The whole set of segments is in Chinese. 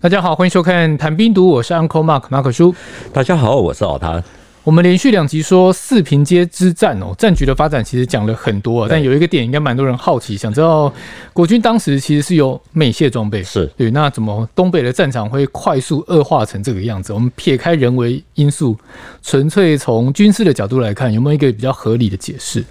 大家好，欢迎收看《谈兵读》，我是 Uncle Mark 马可叔。大家好，我是老谭。我们连续两集说四平街之战哦，战局的发展其实讲了很多，但有一个点应该蛮多人好奇，想知道国军当时其实是有美械装备，是对，那怎么东北的战场会快速恶化成这个样子？我们撇开人为因素，纯粹从军事的角度来看，有没有一个比较合理的解释？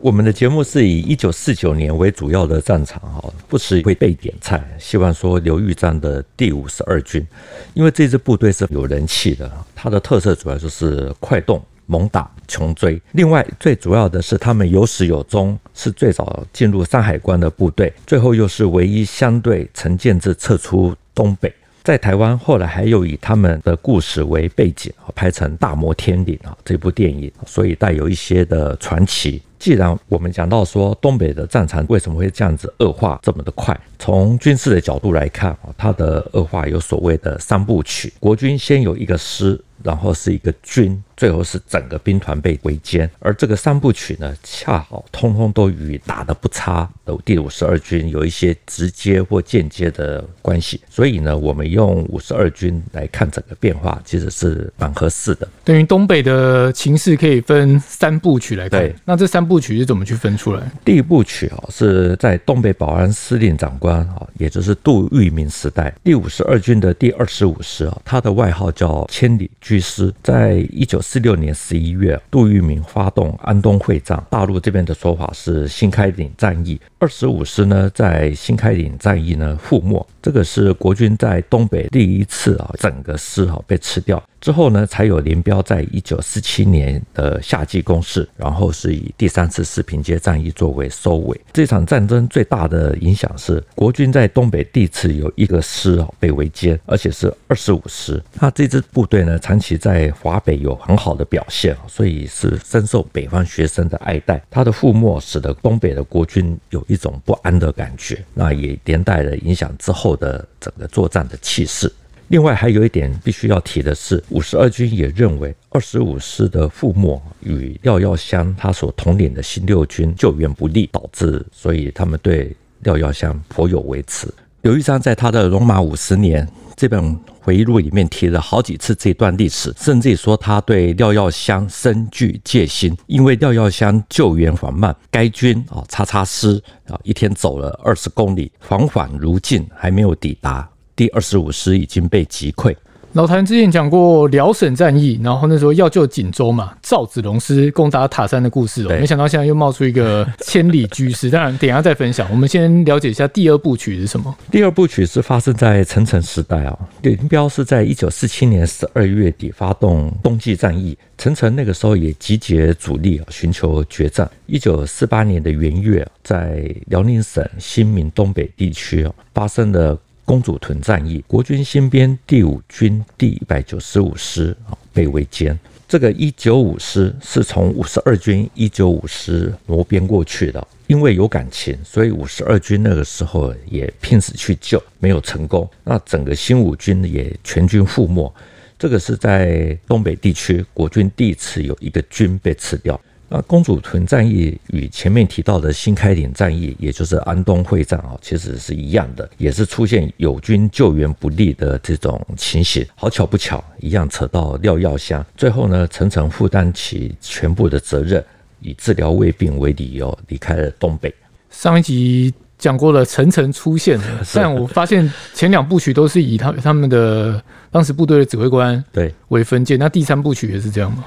我们的节目是以一九四九年为主要的战场，哈，不时会被点菜，希望说刘玉章的第五十二军，因为这支部队是有人气的，它的特色主要就是快动、猛打、穷追。另外，最主要的是他们有始有终，是最早进入山海关的部队，最后又是唯一相对陈建制撤出东北。在台湾，后来还有以他们的故事为背景，拍成《大摩天岭》啊这部电影，所以带有一些的传奇。既然我们讲到说东北的战场为什么会这样子恶化这么的快，从军事的角度来看啊，它的恶化有所谓的三部曲，国军先有一个师。然后是一个军，最后是整个兵团被围歼，而这个三部曲呢，恰好通通都与打得不差的第五十二军有一些直接或间接的关系，所以呢，我们用五十二军来看整个变化，其实是蛮合适的。等于东北的情势可以分三部曲来看，对，那这三部曲是怎么去分出来？第一部曲啊，是在东北保安司令长官啊，也就是杜聿明时代，第五十二军的第二十五师啊，他的外号叫千里。师在一九四六年十一月，杜聿明发动安东会战，大陆这边的说法是新开岭战役。二十五师呢，在新开岭战役呢覆没，这个是国军在东北第一次啊，整个师啊被吃掉。之后呢，才有林彪在一九四七年的夏季攻势，然后是以第三次四平街战役作为收尾。这场战争最大的影响是，国军在东北第一次有一个师啊被围歼，而且是二十五师。那这支部队呢，长期在华北有很好的表现，所以是深受北方学生的爱戴。他的覆没使得东北的国军有一种不安的感觉，那也连带了影响之后的整个作战的气势。另外还有一点必须要提的是，五十二军也认为二十五师的覆没与廖耀湘他所统领的新六军救援不利导致，所以他们对廖耀湘颇有微词。刘玉章在他的《戎马五十年》这本回忆录里面提了好几次这段历史，甚至说他对廖耀湘深具戒心，因为廖耀湘救援缓慢，该军啊叉叉师啊一天走了二十公里，缓缓如进，还没有抵达。第二十五师已经被击溃。老谭之前讲过辽沈战役，然后那时候要救锦州嘛，赵子龙师攻打塔山的故事哦。没想到现在又冒出一个千里居师，当然等一下再分享。我们先了解一下第二部曲是什么。第二部曲是发生在陈诚时代啊，林彪是在一九四七年十二月底发动冬季战役，陈诚那个时候也集结主力啊，寻求决战。一九四八年的元月，在辽宁省新民东北地区啊，发生了。公主屯战役，国军新编第五军第一百九十五师啊被围歼。这个一九五师是从五十二军一九五师挪编过去的，因为有感情，所以五十二军那个时候也拼死去救，没有成功。那整个新五军也全军覆没。这个是在东北地区国军第一次有一个军被吃掉。那公主屯战役与前面提到的新开岭战役，也就是安东会战啊，其实是一样的，也是出现友军救援不力的这种情形。好巧不巧，一样扯到廖耀湘，最后呢，陈诚负担起全部的责任，以治疗胃病为理由离开了东北。上一集讲过了，陈诚出现，但我发现前两部曲都是以他他们的当时部队的指挥官对为分界，那第三部曲也是这样吗？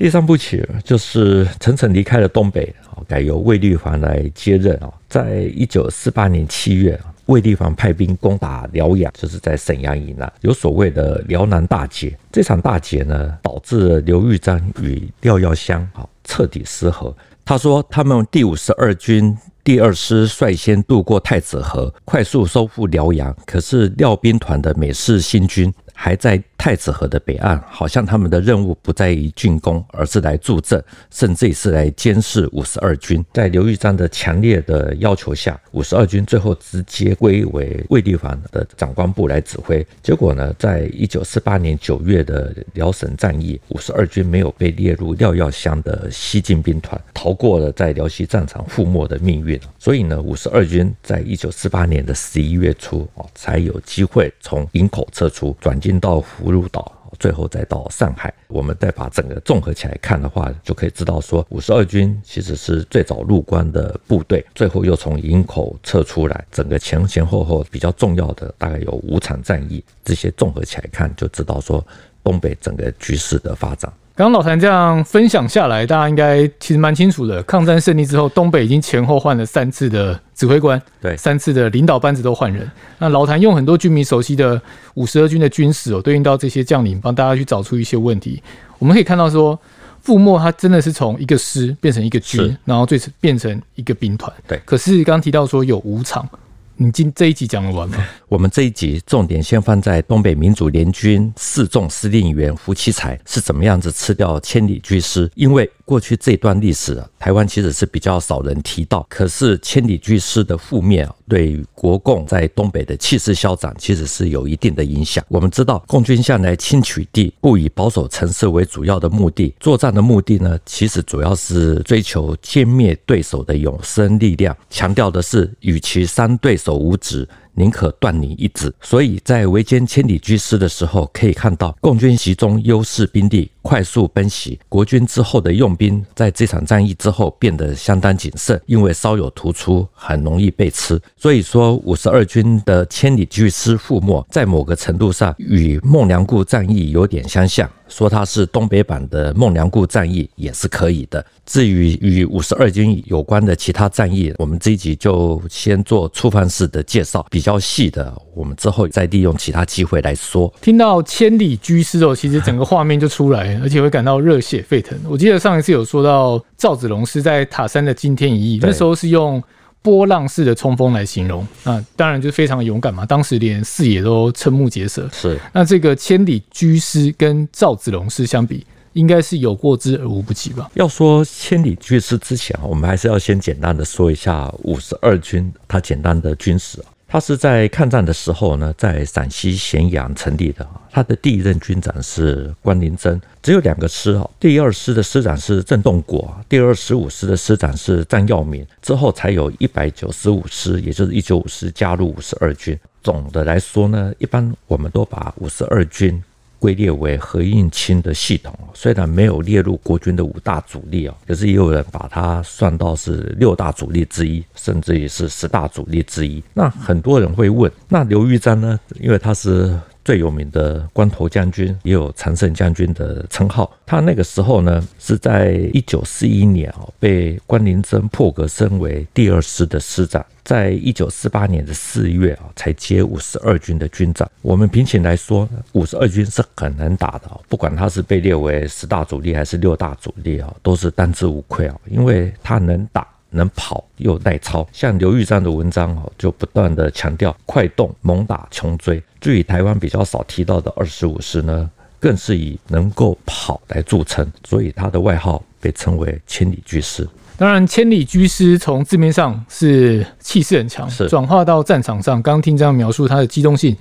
第三部曲就是陈诚离开了东北，改由卫立煌来接任啊。在一九四八年七月，卫立煌派兵攻打辽阳，就是在沈阳以南，有所谓的辽南大捷。这场大捷呢，导致刘玉章与廖耀湘啊彻底失和。他说，他们第五十二军第二师率先渡过太子河，快速收复辽阳，可是廖兵团的美式新军还在太子河的北岸，好像他们的任务不在于进攻，而是来助阵，甚至是来监视五十二军。在刘玉章的强烈的要求下，五十二军最后直接归为卫立煌的长官部来指挥。结果呢，在一九四八年九月的辽沈战役，五十二军没有被列入廖耀湘的西进兵团，逃过了在辽西战场覆没的命运。所以呢，五十二军在一九四八年的十一月初哦，才有机会从营口撤出，转进到葫芦岛。最后再到上海，我们再把整个综合起来看的话，就可以知道说，五十二军其实是最早入关的部队，最后又从营口撤出来，整个前前后后比较重要的大概有五场战役，这些综合起来看，就知道说东北整个局势的发展。刚刚老谭这样分享下来，大家应该其实蛮清楚的。抗战胜利之后，东北已经前后换了三次的指挥官，对，三次的领导班子都换人。那老谭用很多军迷熟悉的五十二军的军史哦，对应到这些将领，帮大家去找出一些问题。我们可以看到说，覆没他真的是从一个师变成一个军，然后最终变成一个兵团。对，可是刚刚提到说有五场。你今这一集讲得完吗？我们这一集重点先放在东北民主联军四纵司令员胡奇才是怎么样子吃掉千里駒师，因为过去这段历史，台湾其实是比较少人提到。可是千里駒师的覆灭啊，对国共在东北的气势消长，其实是有一定的影响。我们知道，共军向来轻取地，不以保守城市为主要的目的，作战的目的呢，其实主要是追求歼灭对手的永生力量，强调的是与其伤对手。无止，宁可断你一指。所以在围歼千里驹师的时候，可以看到共军集中优势兵力，快速奔袭。国军之后的用兵，在这场战役之后变得相当谨慎，因为稍有突出，很容易被吃。所以说，五十二军的千里驹师覆没，在某个程度上与孟良崮战役有点相像。说它是东北版的孟良崮战役也是可以的。至于与五十二军有关的其他战役，我们这一集就先做粗放式的介绍，比较细的，我们之后再利用其他机会来说。听到千里駒师哦，其实整个画面就出来，而且会感到热血沸腾。我记得上一次有说到赵子龙是在塔山的惊天一役，那时候是用。波浪式的冲锋来形容，那当然就非常勇敢嘛。当时连四野都瞠目结舌。是，那这个千里居师跟赵子龙师相比，应该是有过之而无不及吧？要说千里駒师之前，我们还是要先简单的说一下五十二军它简单的军史。他是在抗战的时候呢，在陕西咸阳成立的。他的第一任军长是关麟征，只有两个师哦。第二师的师长是郑洞国，第二十五师的师长是张耀明。之后才有一百九十五师，也就是一九五师加入五十二军。总的来说呢，一般我们都把五十二军。归列为何应钦的系统，虽然没有列入国军的五大主力啊，可是也有人把它算到是六大主力之一，甚至于是十大主力之一。那很多人会问，那刘玉章呢？因为他是。最有名的光头将军，也有常胜将军的称号。他那个时候呢，是在一九四一年哦，被关麟征破格升为第二师的师长。在一九四八年的四月啊，才接五十二军的军长。我们平情来说，五十二军是很能打的，不管他是被列为十大主力还是六大主力啊，都是当之无愧啊，因为他能打。能跑又耐操，像刘玉章的文章哦，就不断的强调快动、猛打、穷追。至于台湾比较少提到的二十五师呢，更是以能够跑来著称，所以他的外号被称为千里居师。当然，千里駒师从字面上是气势很强，是转化到战场上，刚刚听这样描述他的机动性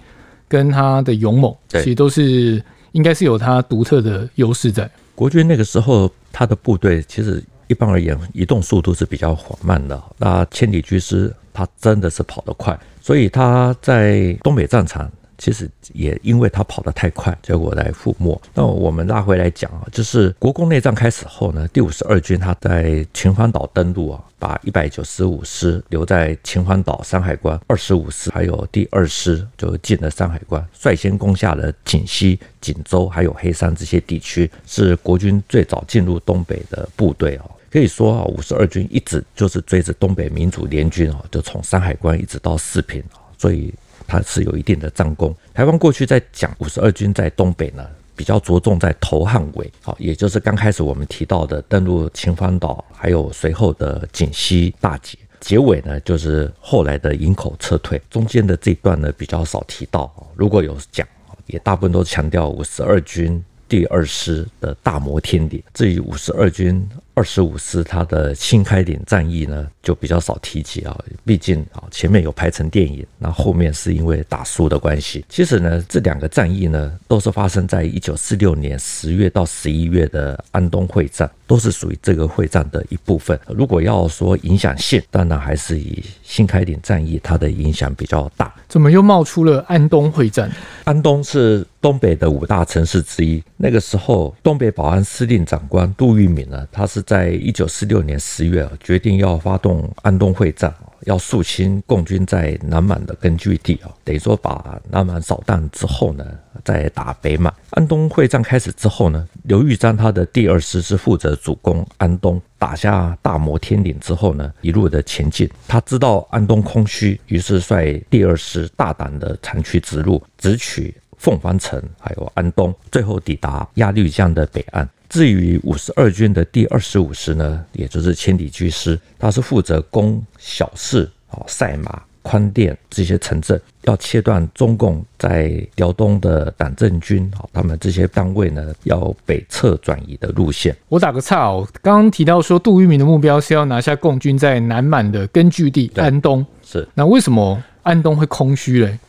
跟他的勇猛，其实都是应该是有他独特的优势在。国军那个时候，他的部队其实。一般而言，移动速度是比较缓慢的。那千里駒师他真的是跑得快，所以他在东北战场其实也因为他跑得太快，结果来覆没。那我们拉回来讲啊，就是国共内战开始后呢，第五十二军他在秦皇岛登陆啊，把一百九十五师留在秦皇岛山海关，二十五师还有第二师就进了山海关，率先攻下了锦西、锦州还有黑山这些地区，是国军最早进入东北的部队啊。可以说啊，五十二军一直就是追着东北民主联军啊，就从山海关一直到四平啊，所以它是有一定的战功。台湾过去在讲五十二军在东北呢，比较着重在头汉尾，好，也就是刚开始我们提到的登陆秦皇岛，还有随后的锦西大捷，结尾呢就是后来的营口撤退，中间的这段呢比较少提到。如果有讲。也大部分都强调五十二军第二师的大摩天岭。至于五十二军二十五师，它的新开岭战役呢，就比较少提及啊。毕竟啊，前面有拍成电影，那后面是因为打输的关系。其实呢，这两个战役呢，都是发生在一九四六年十月到十一月的安东会战，都是属于这个会战的一部分。如果要说影响性，当然还是以新开岭战役它的影响比较大。怎么又冒出了安东会战？安东是东北的五大城市之一。那个时候，东北保安司令长官杜聿明呢，他是。在一九四六年十月，决定要发动安东会战，要肃清共军在南满的根据地啊，等于说把南满扫荡之后呢，再打北满。安东会战开始之后呢，刘玉章他的第二师是负责主攻安东，打下大摩天岭之后呢，一路的前进。他知道安东空虚，于是率第二师大胆的长驱直入，直取凤凰城，还有安东，最后抵达鸭绿江的北岸。至于五十二军的第二十五师呢，也就是千里驹师，他是负责攻小市啊、赛马、宽甸这些城镇，要切断中共在辽东的党政军啊，他们这些单位呢，要北撤转移的路线。我打个岔哦，刚刚提到说杜聿明的目标是要拿下共军在南满的根据地安东，是。那为什么安东会空虚嘞？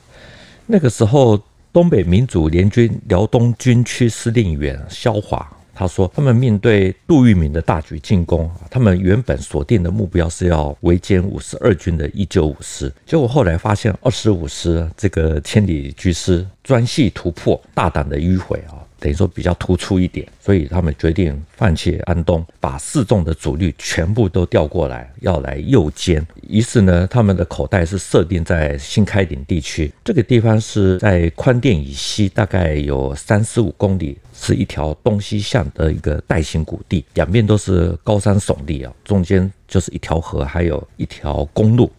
那个时候，东北民主联军辽东军区司令员萧华。他说：“他们面对杜聿明的大举进攻，他们原本锁定的目标是要围歼五十二军的一九五师，结果后来发现二十五师这个千里驹师专系突破，大胆的迂回啊。”等于说比较突出一点，所以他们决定放弃安东，把四纵的主力全部都调过来，要来诱歼。于是呢，他们的口袋是设定在新开岭地区，这个地方是在宽甸以西，大概有三十五公里，是一条东西向的一个带形谷地，两边都是高山耸立啊，中间就是一条河，还有一条公路。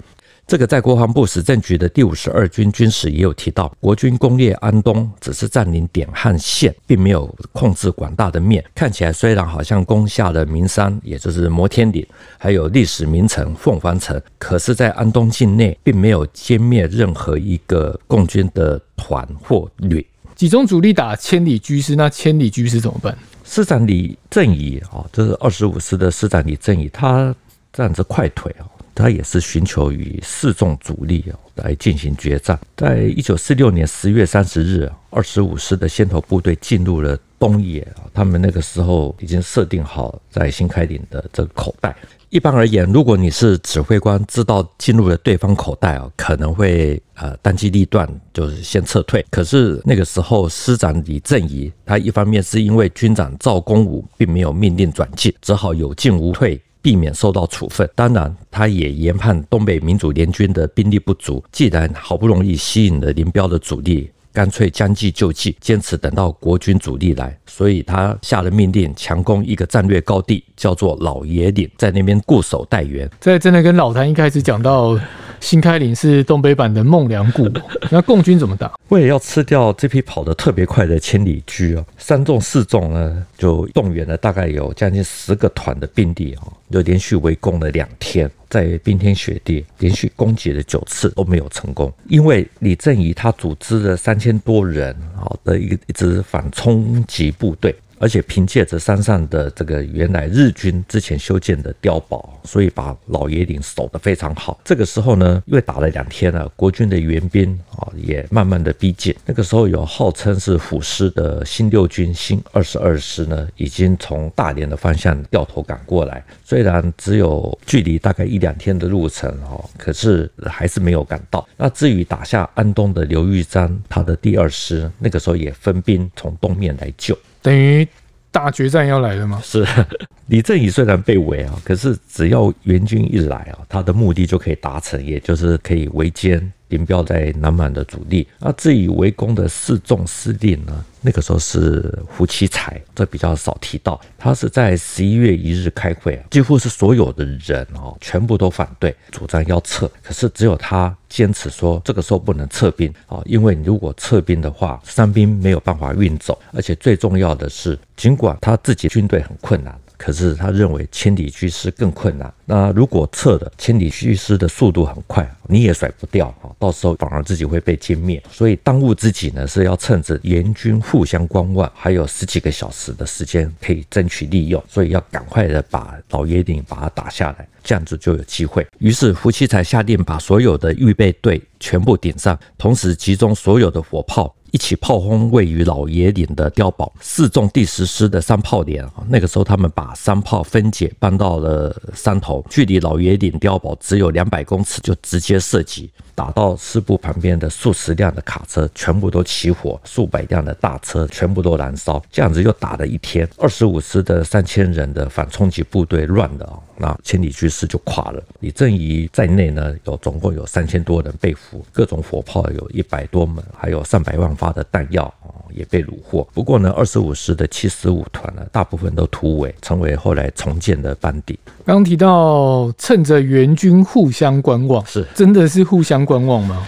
这个在国防部史政局的第五十二军军史也有提到，国军攻略安东只是占领点和线，并没有控制广大的面。看起来虽然好像攻下了名山，也就是摩天岭，还有历史名城凤凰城，可是，在安东境内并没有歼灭任何一个共军的团或旅。集中主力打千里駒师，那千里駒师怎么办？师长李正仪啊，这是二十五师的师长李正仪，他站着快腿啊。他也是寻求与四纵主力啊来进行决战。在一九四六年十月三十日，二十五师的先头部队进入了东野，他们那个时候已经设定好在新开岭的这个口袋。一般而言，如果你是指挥官，知道进入了对方口袋啊，可能会呃当机立断，就是先撤退。可是那个时候，师长李正仪他一方面是因为军长赵公武并没有命令转进，只好有进无退。避免受到处分，当然，他也研判东北民主联军的兵力不足，既然好不容易吸引了林彪的主力，干脆将计就计，坚持等到国军主力来，所以他下了命令，强攻一个战略高地，叫做老爷岭，在那边固守待援。这真的跟老谭一开始讲到。新开岭是东北版的孟良崮，那共军怎么打？为了要吃掉这批跑得特别快的千里驹啊，三纵四纵呢就动员了大概有将近十个团的兵力啊，就连续围攻了两天，在冰天雪地连续攻击了九次都没有成功。因为李正仪他组织了三千多人啊的一一支反冲击部队。而且凭借着山上的这个原来日军之前修建的碉堡，所以把老爷岭守得非常好。这个时候呢，因为打了两天了，国军的援兵啊也慢慢的逼近。那个时候有号称是虎师的新六军新二十二师呢，已经从大连的方向掉头赶过来。虽然只有距离大概一两天的路程哦，可是还是没有赶到。那至于打下安东的刘玉章，他的第二师那个时候也分兵从东面来救。等于大决战要来了吗？是，李正宇虽然被围啊，可是只要援军一来啊，他的目的就可以达成，也就是可以围歼林彪在南满的主力。那至于围攻的四纵司令呢？那个时候是胡奇才，这比较少提到。他是在十一月一日开会，几乎是所有的人哦，全部都反对，主张要撤。可是只有他坚持说，这个时候不能撤兵啊，因为如果撤兵的话，伤兵没有办法运走，而且最重要的是，尽管他自己军队很困难。可是他认为千里驹师更困难。那如果撤了，千里驹师的速度很快，你也甩不掉啊，到时候反而自己会被歼灭。所以当务之急呢，是要趁着联军互相观望，还有十几个小时的时间可以争取利用，所以要赶快的把老爷岭把它打下来，这样子就有机会。于是胡奇才下令把所有的预备队全部顶上，同时集中所有的火炮。一起炮轰位于老爷岭的碉堡，四纵第十师的三炮连啊，那个时候他们把三炮分解搬到了山头，距离老爷岭碉堡只有两百公尺，就直接射击。打到师部旁边的数十辆的卡车全部都起火，数百辆的大车全部都燃烧，这样子又打了一天。二十五师的三千人的反冲击部队乱了啊，那千里駒师就垮了。李正仪在内呢，有总共有三千多人被俘，各种火炮有一百多门，还有上百万发的弹药啊也被虏获。不过呢，二十五师的七十五团呢，大部分都突围，成为后来重建的班底。刚提到趁着援军互相观望，是真的是互相观望吗？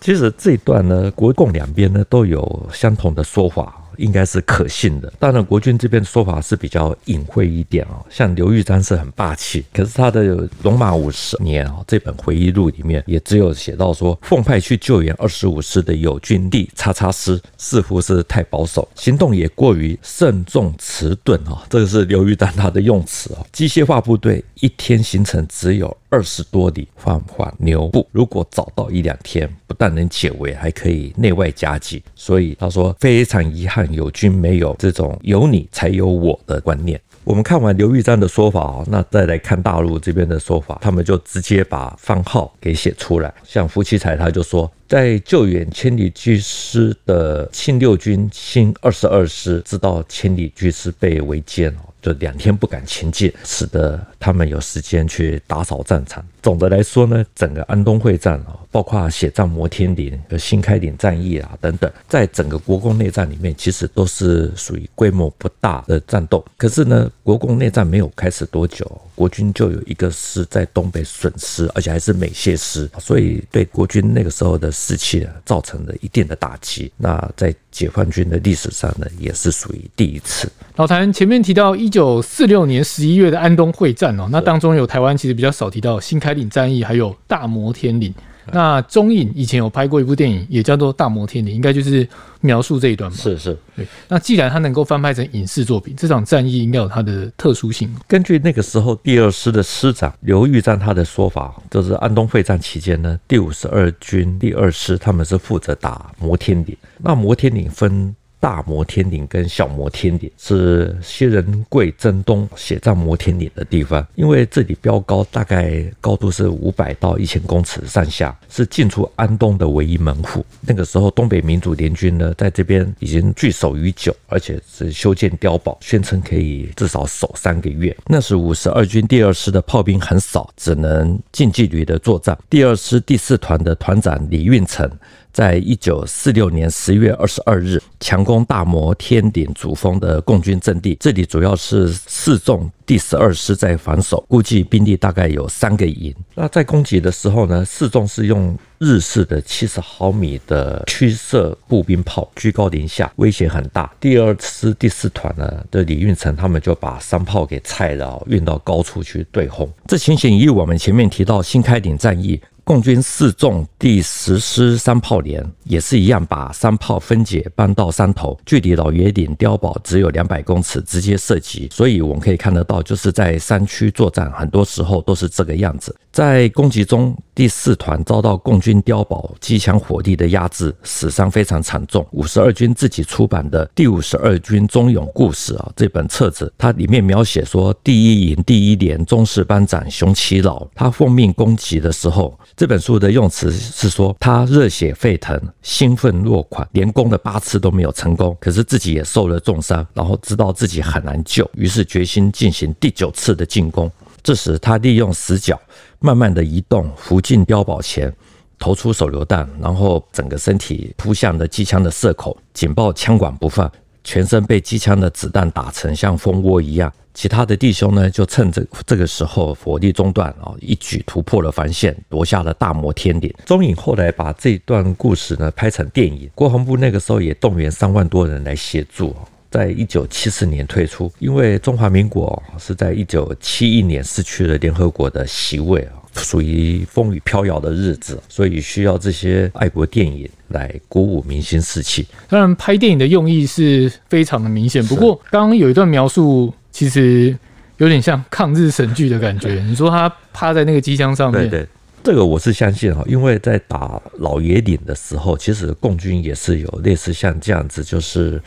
其实这一段呢，国共两边呢都有相同的说法。应该是可信的。当然，国军这边的说法是比较隐晦一点哦。像刘玉章是很霸气，可是他的《龙马五十年》啊这本回忆录里面也只有写到说，奉派去救援二十五师的友军第叉叉师，似乎是太保守，行动也过于慎重迟钝啊。这个是刘玉章他的用词啊。机械化部队一天行程只有二十多里，放缓牛步。如果早到一两天，不但能解围，还可以内外夹击。所以他说非常遗憾。友军没有这种有你才有我的观念。我们看完刘玉章的说法啊，那再来看大陆这边的说法，他们就直接把番号给写出来。像胡奇才他就说，在救援千里驹师的庆六军新二十二师，知道千里驹师被围歼哦。就两天不敢前进，使得他们有时间去打扫战场。总的来说呢，整个安东会战啊，包括血战摩天岭和新开岭战役啊等等，在整个国共内战里面，其实都是属于规模不大的战斗。可是呢，国共内战没有开始多久，国军就有一个师在东北损失，而且还是美械师，所以对国军那个时候的士气啊，造成了一定的打击。那在解放军的历史上呢，也是属于第一次。老谭前面提到一九四六年十一月的安东会战哦，那当中有台湾其实比较少提到新开岭战役，还有大摩天岭。那中影以前有拍过一部电影，也叫做《大摩天岭》，应该就是描述这一段吧？是是。对。那既然它能够翻拍成影视作品，这场战役应该有它的特殊性。根据那个时候第二师的师长刘玉章他的说法，就是安东会战期间呢，第五十二军第二师他们是负责打摩天岭。那摩天岭分。大摩天岭跟小摩天岭是薛仁贵征东血战摩天岭的地方，因为这里标高大概高度是五百到一千公尺上下，是进出安东的唯一门户。那个时候，东北民主联军呢，在这边已经据守已久，而且是修建碉堡，宣称可以至少守三个月。那时五十二军第二师的炮兵很少，只能近距离的作战。第二师第四团的团长李运成。在一九四六年十月二十二日，强攻大摩天顶主峰的共军阵地。这里主要是四纵第十二师在防守，估计兵力大概有三个营。那在攻击的时候呢，四纵是用日式的七十毫米的驱射步兵炮，居高临下，威胁很大。第二师第四团呢的李运成，他们就把山炮给拆了，运到高处去对轰。这情形与我们前面提到新开岭战役。共军四纵第十师三炮连也是一样，把三炮分解搬到山头，距离老爷岭碉堡只有两百公尺，直接射击。所以我们可以看得到，就是在山区作战，很多时候都是这个样子。在攻击中，第四团遭到共军碉堡机枪火力的压制，死伤非常惨重。五十二军自己出版的《第五十二军忠勇故事》啊，这本册子，它里面描写说，第一营第一连中士班长熊其老，他奉命攻击的时候。这本书的用词是说，他热血沸腾，兴奋若狂，连攻了八次都没有成功，可是自己也受了重伤，然后知道自己很难救，于是决心进行第九次的进攻。这时，他利用死角慢慢的移动，伏进碉堡前，投出手榴弹，然后整个身体扑向了机枪的射口，紧抱枪管不放，全身被机枪的子弹打成像蜂窝一样。其他的弟兄呢，就趁着这个时候火力中断啊，一举突破了防线，夺下了大摩天岭。中影后来把这段故事呢拍成电影，国防部那个时候也动员三万多人来协助。在一九七四年退出，因为中华民国是在一九七一年失去了联合国的席位啊，属于风雨飘摇的日子，所以需要这些爱国电影来鼓舞民心士气。当然，拍电影的用意是非常的明显。不过，刚刚有一段描述，其实有点像抗日神剧的感觉。你说他趴在那个机枪上面，对对。这个我是相信哈，因为在打老爷岭的时候，其实共军也是有类似像这样子，就是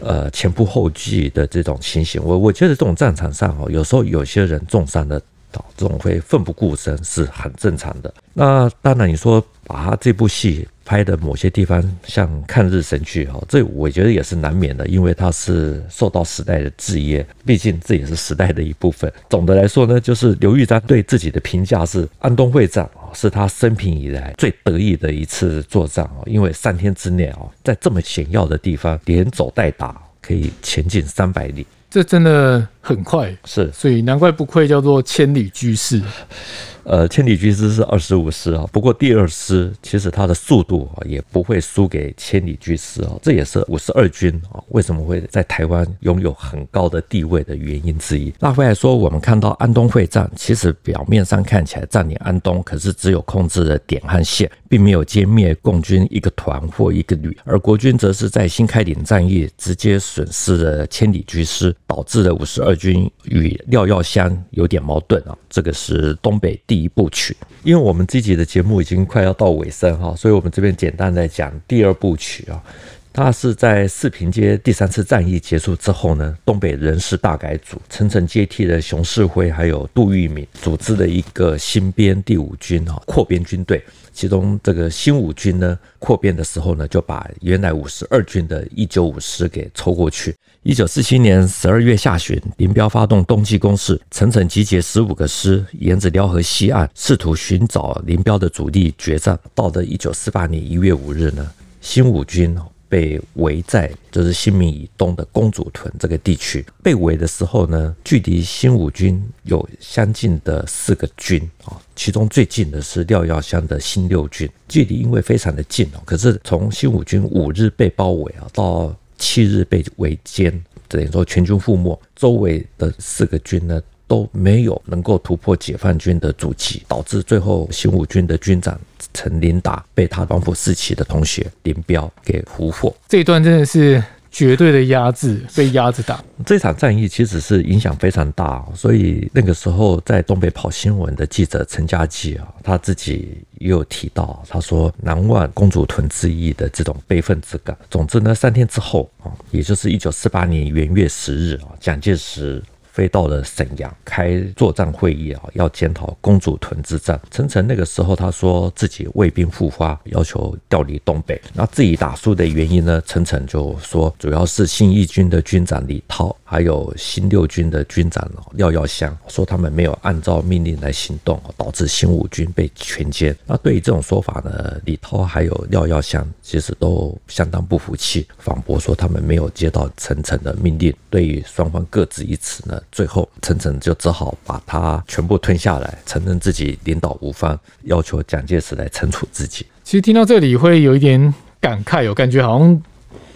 呃前仆后继的这种情形。我我觉得这种战场上哦，有时候有些人重伤的，这种会奋不顾身是很正常的。那当然你说把他这部戏。拍的某些地方像抗日神剧哈，这我觉得也是难免的，因为它是受到时代的制约，毕竟这也是时代的一部分。总的来说呢，就是刘玉章对自己的评价是安东会战啊，是他生平以来最得意的一次作战哦，因为三天之内哦，在这么险要的地方连走带打，可以前进三百里，这真的很快，是，所以难怪不愧叫做千里駒师。呃，千里駒师是二十五师啊，不过第二师其实它的速度啊也不会输给千里駒师啊，这也是五十二军啊为什么会在台湾拥有很高的地位的原因之一。那回来说，我们看到安东会战，其实表面上看起来占领安东，可是只有控制了点和线，并没有歼灭共军一个团或一个旅，而国军则是在新开岭战役直接损失了千里駒师，导致了五十二军与廖耀湘有点矛盾啊。这个是东北地第一部曲，因为我们这集的节目已经快要到尾声哈，所以我们这边简单来讲第二部曲啊。它是在四平街第三次战役结束之后呢，东北人事大改组，层层接替了熊式辉还有杜聿明，组织了一个新编第五军哈，扩编军队。其中这个新五军呢，扩编的时候呢，就把原来五十二军的一九五师给抽过去。一九四七年十二月下旬，林彪发动冬季攻势，层层集结十五个师，沿着辽河西岸试图寻找林彪的主力决战。到了一九四八年一月五日呢，新五军。被围在就是新民以东的公主屯这个地区。被围的时候呢，距离新五军有相近的四个军啊，其中最近的是廖耀湘的新六军，距离因为非常的近哦。可是从新五军五日被包围啊，到七日被围歼，等于说全军覆没，周围的四个军呢，都没有能够突破解放军的阻击，导致最后新五军的军长陈林达被他黄埔四期的同学林彪给俘获。这一段真的是绝对的压制，被压着打。这场战役其实是影响非常大，所以那个时候在东北跑新闻的记者陈家济啊，他自己也有提到，他说难忘公主屯之役的这种悲愤之感。总之呢，三天之后啊，也就是一九四八年元月十日啊，蒋介石。飞到了沈阳开作战会议啊，要检讨公主屯之战。陈诚那个时候他说自己魏兵复发，要求调离东北。那自己打输的原因呢？陈诚就说主要是新一军的军长李涛，还有新六军的军长廖耀湘，说他们没有按照命令来行动，导致新五军被全歼。那对于这种说法呢，李涛还有廖耀湘其实都相当不服气，反驳说他们没有接到陈诚的命令。对于双方各执一词呢？最后，陈诚就只好把他全部吞下来，承认自己领导无方，要求蒋介石来惩处自己。其实听到这里会有一点感慨，有感觉好像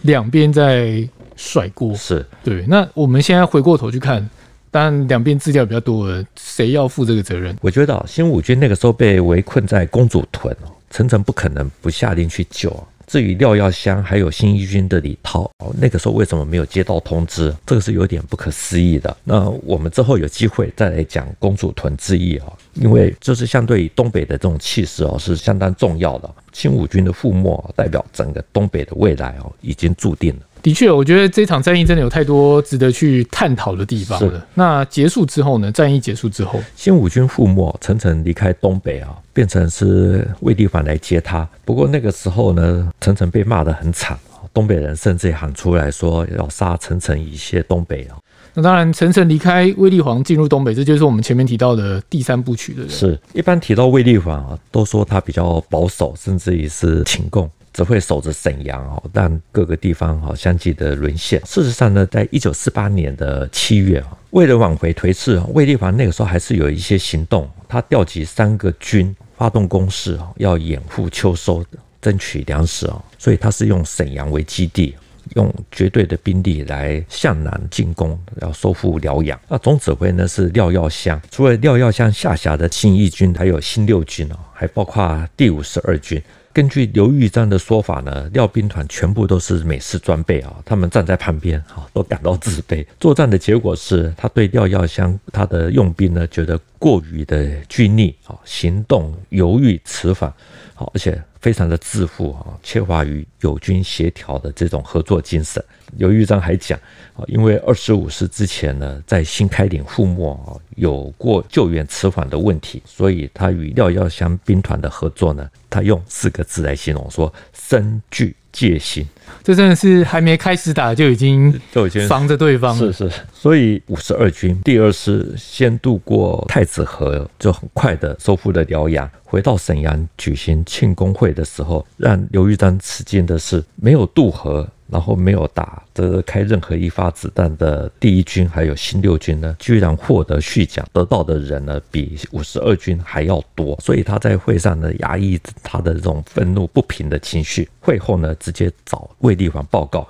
两边在甩锅。是对。那我们现在回过头去看，当然两边资料比较多了，谁要负这个责任？我觉得新五军那个时候被围困在公主屯，陈诚不可能不下令去救。至于廖耀湘还有新一军的李涛，哦，那个时候为什么没有接到通知？这个是有点不可思议的。那我们之后有机会再来讲公主屯之役啊，因为这是相对于东北的这种气势哦，是相当重要的。新五军的覆没代表整个东北的未来哦，已经注定了。的确，我觉得这场战役真的有太多值得去探讨的地方了。那结束之后呢？战役结束之后，新五军覆没，陈诚离开东北啊，变成是卫立煌来接他。不过那个时候呢，陈诚被骂得很惨，东北人甚至也喊出来说要杀陈诚以谢东北啊。那当然，陈诚离开卫立煌进入东北，这就是我们前面提到的第三部曲的人。是一般提到卫立煌啊，都说他比较保守，甚至于是亲共。只会守着沈阳哦，但各个地方哈相继的沦陷。事实上呢，在一九四八年的七月啊，为了挽回颓势，卫立煌那个时候还是有一些行动。他调集三个军发动攻势啊，要掩护秋收，争取粮食啊。所以他是用沈阳为基地，用绝对的兵力来向南进攻，要收复辽阳。那总指挥呢是廖耀湘，除了廖耀湘下辖的新一军，还有新六军哦，还包括第五十二军。根据刘玉章的说法呢，廖兵团全部都是美式装备啊，他们站在旁边啊，都感到自卑。作战的结果是他对廖耀湘他的用兵呢，觉得过于的拘泥啊，行动犹豫迟缓，好，而且非常的自负啊，缺乏与友军协调的这种合作精神。刘玉章还讲啊，因为二十五师之前呢，在新开岭覆没啊，有过救援迟缓的问题，所以他与廖耀湘兵团的合作呢，他用四个字来形容，说深具戒心。这真的是还没开始打就已经就已经防着对方了。是是，所以五十二军第二师先渡过太子河，就很快的收复了辽阳。回到沈阳举行庆功会的时候，让刘玉章吃惊的是，没有渡河。然后没有打的开任何一发子弹的第一军，还有新六军呢，居然获得续奖，得到的人呢比五十二军还要多，所以他在会上呢压抑他的这种愤怒不平的情绪，会后呢直接找卫立煌报告。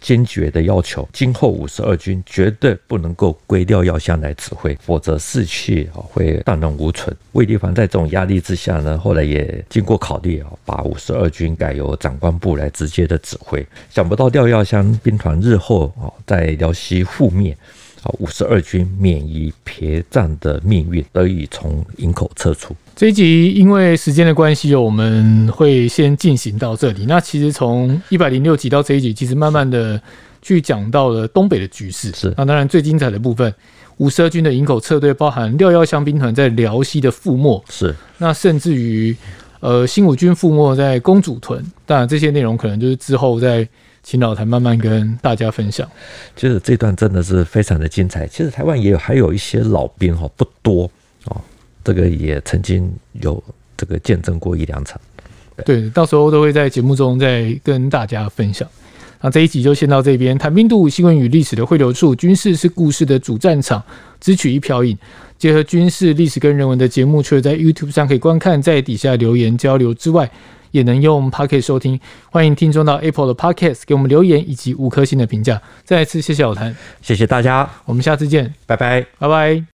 坚决的要求，今后五十二军绝对不能够归廖耀湘来指挥，否则士气啊会荡然无存。卫立煌在这种压力之下呢，后来也经过考虑啊，把五十二军改由长官部来直接的指挥。想不到廖耀湘兵团日后啊在辽西覆灭。啊五十二军免于陪战的命运，得以从营口撤出。这一集因为时间的关系，我们会先进行到这里。那其实从一百零六集到这一集，其实慢慢的去讲到了东北的局势。是，那当然最精彩的部分，五十二军的营口撤退，包含廖耀湘兵团在辽西的覆没。是，那甚至于呃新五军覆没在公主屯。当然这些内容可能就是之后在。请老台慢慢跟大家分享。其实这段真的是非常的精彩。其实台湾也有还有一些老兵哈，不多哦。这个也曾经有这个见证过一两场。对，对，到时候都会在节目中再跟大家分享。那这一集就先到这边。谈兵度新闻与历史的汇流处，军事是故事的主战场，只取一瓢饮，结合军事历史跟人文的节目，除了在 YouTube 上可以观看，在底下留言交流之外。也能用 Podcast 收听，欢迎听众到 Apple 的 Podcast 给我们留言以及五颗星的评价。再一次谢谢老谭，谢谢大家，我们下次见，拜拜，拜拜。